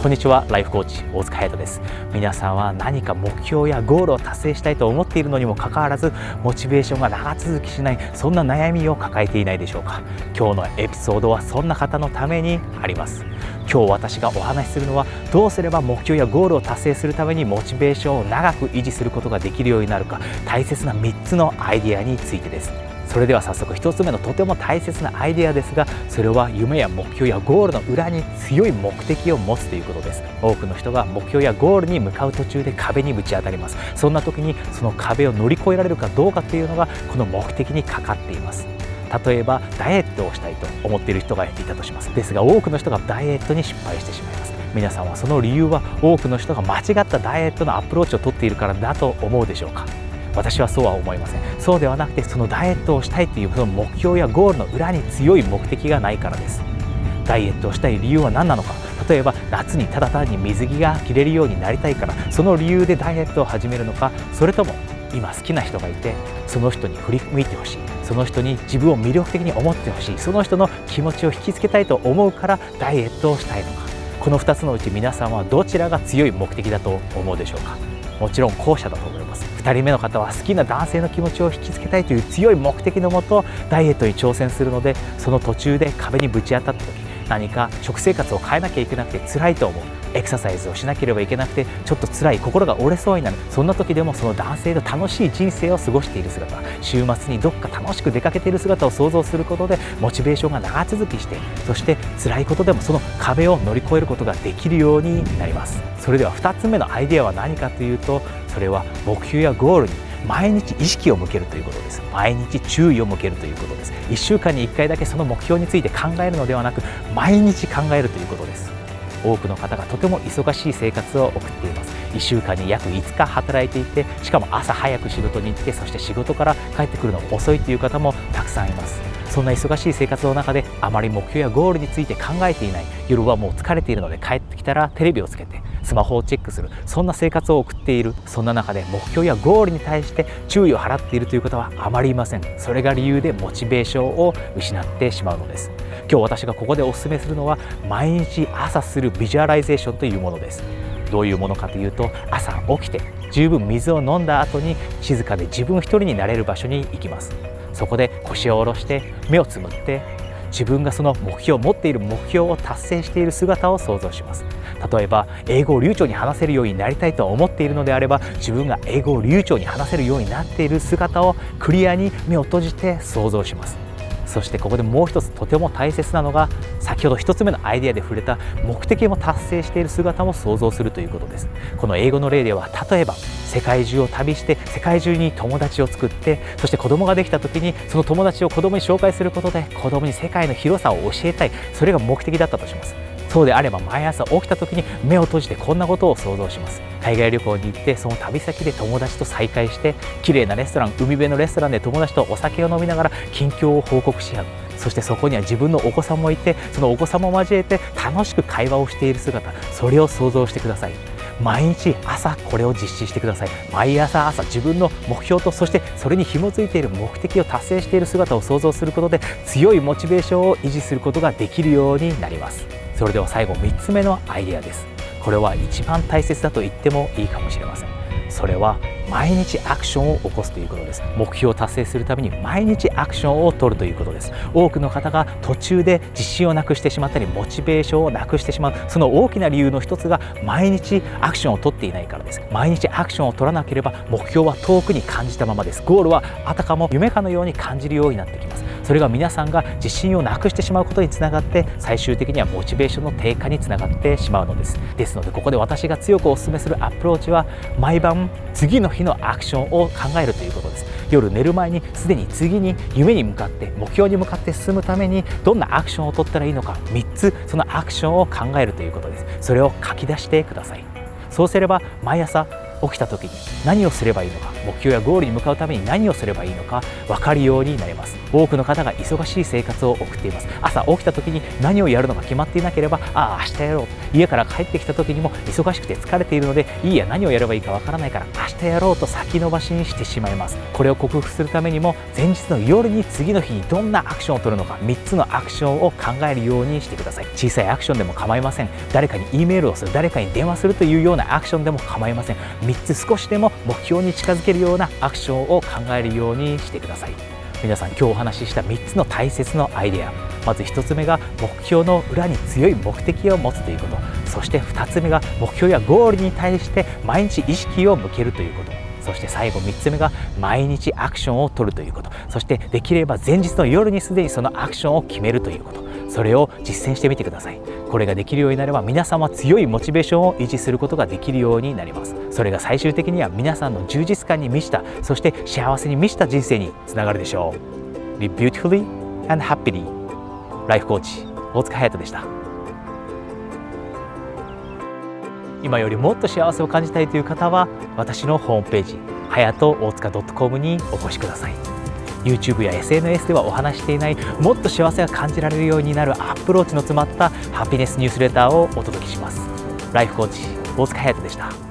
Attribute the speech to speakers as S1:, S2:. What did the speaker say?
S1: こんにちは。ライフコーチ大塚隼人です。皆さんは何か目標やゴールを達成したいと思っているのにもかかわらずモチベーションが長続きしないそんな悩みを抱えていないでしょうか。今日のエピソードはそんな方のためにあります。今日私がお話しするのはどうすれば目標やゴールを達成するためにモチベーションを長く維持することができるようになるか大切な3つのアイデアについてです。それでは早速1つ目のとても大切なアイデアですがそれは夢や目標やゴールの裏に強い目的を持つということです。多くの人が目標やゴールに向かう途中で壁にぶち当たります。そんな時にその壁を乗り越えられるかどうかというのがこの目的にかかっています。例えばダイエットをしたいと思っている人がいたとします。ですが多くの人がダイエットに失敗してしまいます。皆さんはその理由は多くの人が間違ったダイエットのアプローチをとっているからだと思うでしょうか？私はそうは思いません。そうではなくてそのダイエットをしたいというその目標やゴールの裏に強い目的がないからです。ダイエットをしたい理由は何なのか。例えば夏にただ単に水着が着れるようになりたいからその理由でダイエットを始めるのかそれとも今好きな人がいてその人に振り向いてほしい。その人に自分を魅力的に思ってほしい。その人の気持ちを引きつけたいと思うからダイエットをしたいのか。この2つのうち皆さんはどちらが強い目的だと思うでしょうか。もちろん後者だと思います。2人目の方は好きな男性の気持ちを引きつけたいという強い目的のもとダイエットに挑戦するのでその途中で壁にぶち当たった時何か食生活を変えなきゃいけなくて辛いと思う。エクササイズをしなければいけなくてちょっと辛い心が折れそうになるそんな時でもその男性と楽しい人生を過ごしている姿週末にどっか楽しく出かけている姿を想像することでモチベーションが長続きしてそして辛いことでもその壁を乗り越えることができるようになります。それでは2つ目のアイデアは何かというとそれは目標やゴールに毎日意識を向けるということです。毎日注意を向けるということです。1週間に1回だけその目標について考えるのではなく毎日考えるということです。多くの方がとても忙しい生活を送っています。1週間に約5日働いていてしかも朝早く仕事に行ってそして仕事から帰ってくるの遅いという方もたくさんいます。そんな忙しい生活の中であまり目標やゴールについて考えていない夜はもう疲れているので帰ってきたらテレビをつけてスマホをチェックするそんな生活を送っているそんな中で目標やゴールに対して注意を払っているという方はあまりいません。それが理由でモチベーションを失ってしまうのです。今日私がここでお勧めするのは毎日朝するビジュアライゼーションというものです。どういうものかというと朝起きて十分水を飲んだ後に静かで自分一人になれる場所に行きます。そこで腰を下ろして目をつむって自分がその目標持っている目標を達成している姿を想像します。例えば英語を流暢に話せるようになりたいと思っているのであれば自分が英語を流暢に話せるようになっている姿をクリアに目を閉じて想像します。そしてここでもう一つとても大切なのが先ほど1つ目のアイデアで触れた目的も達成している姿も想像するということです。この英語の例では例えば世界中を旅して世界中に友達を作ってそして子供ができた時にその友達を子供に紹介することで子供に世界の広さを教えたい。それが目的だったとします。そうであれば毎朝起きた時に目を閉じてこんなことを想像します。海外旅行に行ってその旅先で友達と再会して綺麗なレストラン海辺のレストランで友達とお酒を飲みながら近況を報告し合う。そしてそこには自分のお子さんもいてそのお子さんも交えて楽しく会話をしている姿。それを想像してください毎日朝これを実施してください。毎朝朝自分の目標とそしてそれに紐づいている目的を達成している姿を想像することで強いモチベーションを維持することができるようになります。それでは最後3つ目のアイデアです。これは一番大切だと言ってもいいかもしれません。それは毎日アクションを起こすということです。目標を達成するために毎日アクションを取るということです。多くの方が途中で自信をなくしてしまったりモチベーションをなくしてしまう。その大きな理由の一つが毎日アクションを取っていないからです。毎日アクションを取らなければ目標は遠くに感じたままです。ゴールはあたかも夢かのように感じるようになってきます。それが皆さんが自信をなくしてしまうことにつながって最終的にはモチベーションの低下につながってしまうのです。ですのでここで私が強くお勧めするアプローチは毎晩次の日のアクションを考えるということです。夜寝る前にすでに次に夢に向かって目標に向かって進むためにどんなアクションを取ったらいいのか3つそのアクションを考えるということです。それを書き出してください。そうすれば毎朝起きた時に何をすればいいのか目標やゴールに向かうために何をすればいいのか分かるようになります。多くの方が忙しい生活を送っています。朝起きた時に何をやるのか決まっていなければああ明日やろう。家から帰ってきた時にも忙しくて疲れているのでいいや何をやればいいか分からないから明日やろうと先延ばしにしてしまいます。これを克服するためにも前日の夜に次の日にどんなアクションを取るのか3つのアクションを考えるようにしてください。小さいアクションでも構いません。誰かに E メールをする誰かに電話するというようなアクションでも構いません。3つ少しでも目標に近づけるようなアクションを考えるようにしてください。皆さん今日お話しした3つの大切なアイデア。まず1つ目が目標の裏に強い目的を持つということ。そして2つ目が目標やゴールに対して毎日意識を向けるということ。そして最後3つ目が毎日アクションを取るということ。そしてできれば前日の夜にすでにそのアクションを決めるということ。それを実践してみてください。これができるようになれば皆さんは強いモチベーションを維持することができるようになります。それが最終的には皆さんの充実感に満ちた。そして幸せに満ちた人生につながるでしょう。Live beautifully and happily. ライフコーチ大塚隼人でした。今よりもっと幸せを感じたいという方は私のホームページはやと大塚 .com にお越しください。YouTube や SNS ではお話していないもっと幸せが感じられるようになるアプローチの詰まったハピネスニュースレターをお届けします。ライフコーチ大塚隼人でした。